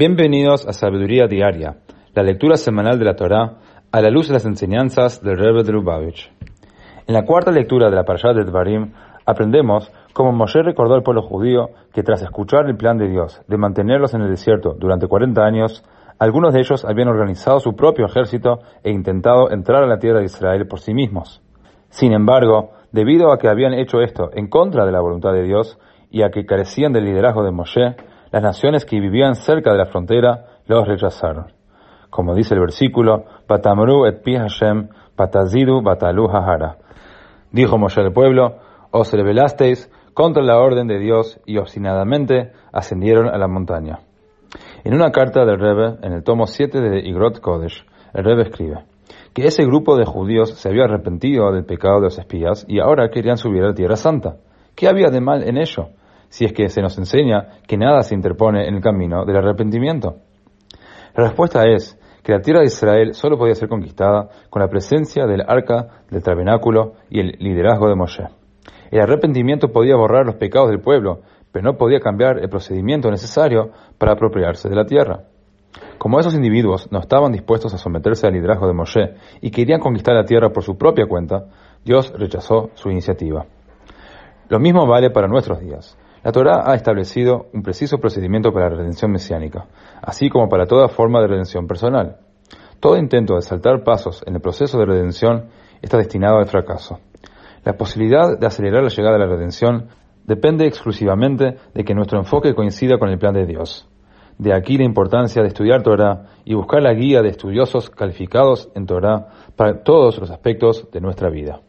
Bienvenidos a Sabiduría Diaria, la lectura semanal de la Torá a la luz de las enseñanzas del Rebbe de Lubavitch. En la cuarta lectura de la Parashat de Dvarim aprendemos cómo Moshe recordó al pueblo judío que tras escuchar el plan de Dios de mantenerlos en el desierto durante 40 años, algunos de ellos habían organizado su propio ejército e intentado entrar a la tierra de Israel por sí mismos. Sin embargo, debido a que habían hecho esto en contra de la voluntad de Dios y a que carecían del liderazgo de Moshe, las naciones que vivían cerca de la frontera los rechazaron. Como dice el versículo, Batamru et pi Hashem, batalu hahara. Dijo Moshe al pueblo, os rebelasteis contra la orden de Dios y obstinadamente ascendieron a la montaña. En una carta del Rebbe, en el tomo 7 de Igrot Kodesh, el Rebbe escribe que ese grupo de judíos se había arrepentido del pecado de los espías y ahora querían subir a la Tierra Santa. ¿Qué había de mal en ello? Si es que se nos enseña que nada se interpone en el camino del arrepentimiento? La respuesta es que la tierra de Israel solo podía ser conquistada con la presencia del arca del tabernáculo y el liderazgo de Moshe. El arrepentimiento podía borrar los pecados del pueblo, pero no podía cambiar el procedimiento necesario para apropiarse de la tierra. Como esos individuos no estaban dispuestos a someterse al liderazgo de Moshe y querían conquistar la tierra por su propia cuenta, Dios rechazó su iniciativa. Lo mismo vale para nuestros días. La Torah ha establecido un preciso procedimiento para la redención mesiánica, así como para toda forma de redención personal. Todo intento de saltar pasos en el proceso de redención está destinado al fracaso. La posibilidad de acelerar la llegada de la redención depende exclusivamente de que nuestro enfoque coincida con el plan de Dios. De aquí la importancia de estudiar Torah y buscar la guía de estudiosos calificados en Torah para todos los aspectos de nuestra vida.